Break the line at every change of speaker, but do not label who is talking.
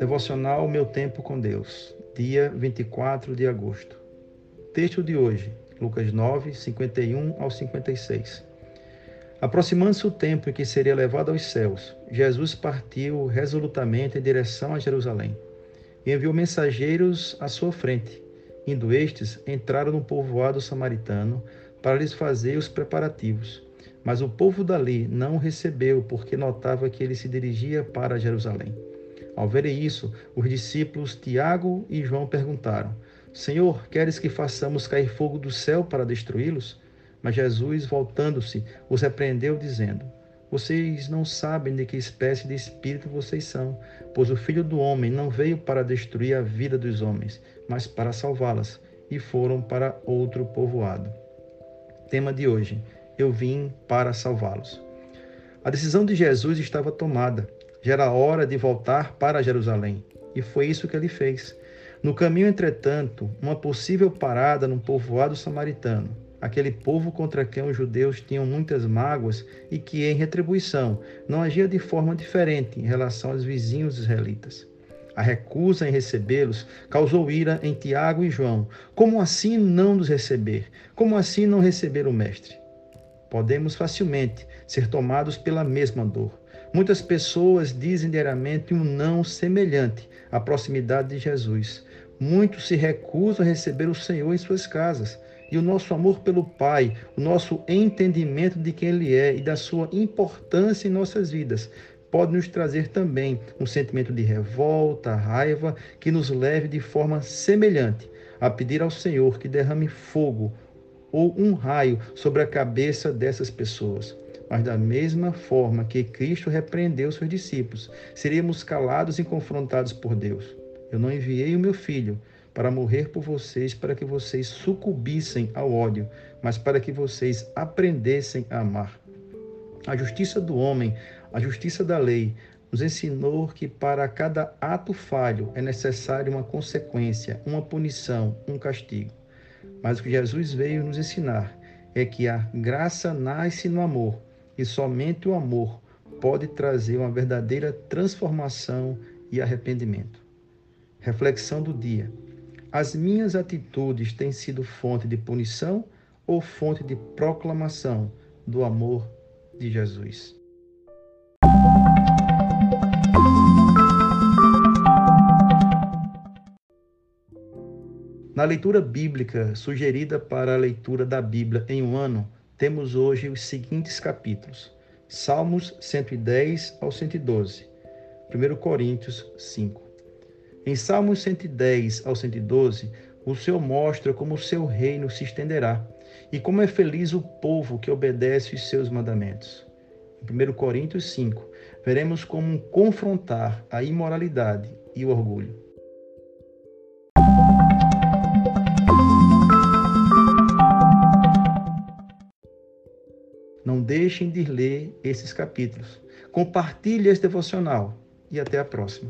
Devocional Meu Tempo com Deus, dia 24 de agosto. Texto de hoje, Lucas 9, 51 ao 56. Aproximando-se o tempo em que seria levado aos céus, Jesus partiu resolutamente em direção a Jerusalém e enviou mensageiros à sua frente. Indo estes, entraram no povoado samaritano para lhes fazer os preparativos. Mas o povo dali não o recebeu, porque notava que ele se dirigia para Jerusalém. Ao verem isso, os discípulos Tiago e João perguntaram: Senhor, queres que façamos cair fogo do céu para destruí-los? Mas Jesus, voltando-se, os repreendeu, dizendo: Vocês não sabem de que espécie de espírito vocês são, pois o Filho do Homem não veio para destruir a vida dos homens, mas para salvá-las. E foram para outro povoado. Tema de hoje: Eu vim para salvá-los. A decisão de Jesus estava tomada. Já era hora de voltar para Jerusalém. E foi isso que ele fez. No caminho, entretanto, uma possível parada num povoado samaritano, aquele povo contra quem os judeus tinham muitas mágoas e que, em retribuição, não agia de forma diferente em relação aos vizinhos israelitas. A recusa em recebê-los causou ira em Tiago e João. Como assim não nos receber? Como assim não receber o Mestre? Podemos facilmente ser tomados pela mesma dor. Muitas pessoas dizem diariamente um não semelhante à proximidade de Jesus. Muitos se recusam a receber o Senhor em suas casas. E o nosso amor pelo Pai, o nosso entendimento de quem Ele é e da sua importância em nossas vidas, pode nos trazer também um sentimento de revolta, raiva, que nos leve de forma semelhante a pedir ao Senhor que derrame fogo ou um raio sobre a cabeça dessas pessoas. Mas da mesma forma que Cristo repreendeu seus discípulos, seríamos calados e confrontados por Deus. Eu não enviei o meu filho para morrer por vocês, para que vocês sucumbissem ao ódio, mas para que vocês aprendessem a amar. A justiça do homem, a justiça da lei, nos ensinou que para cada ato falho é necessário uma consequência, uma punição, um castigo. Mas o que Jesus veio nos ensinar é que a graça nasce no amor e somente o amor pode trazer uma verdadeira transformação e arrependimento. Reflexão do dia: As minhas atitudes têm sido fonte de punição ou fonte de proclamação do amor de Jesus? Na leitura bíblica sugerida para a leitura da Bíblia em um ano, temos hoje os seguintes capítulos: Salmos 110 ao 112, 1 Coríntios 5. Em Salmos 110 ao 112, o Senhor mostra como o seu reino se estenderá e como é feliz o povo que obedece os seus mandamentos. Em 1 Coríntios 5, veremos como confrontar a imoralidade e o orgulho. Não deixem de ler esses capítulos. Compartilhe esse devocional e até a próxima.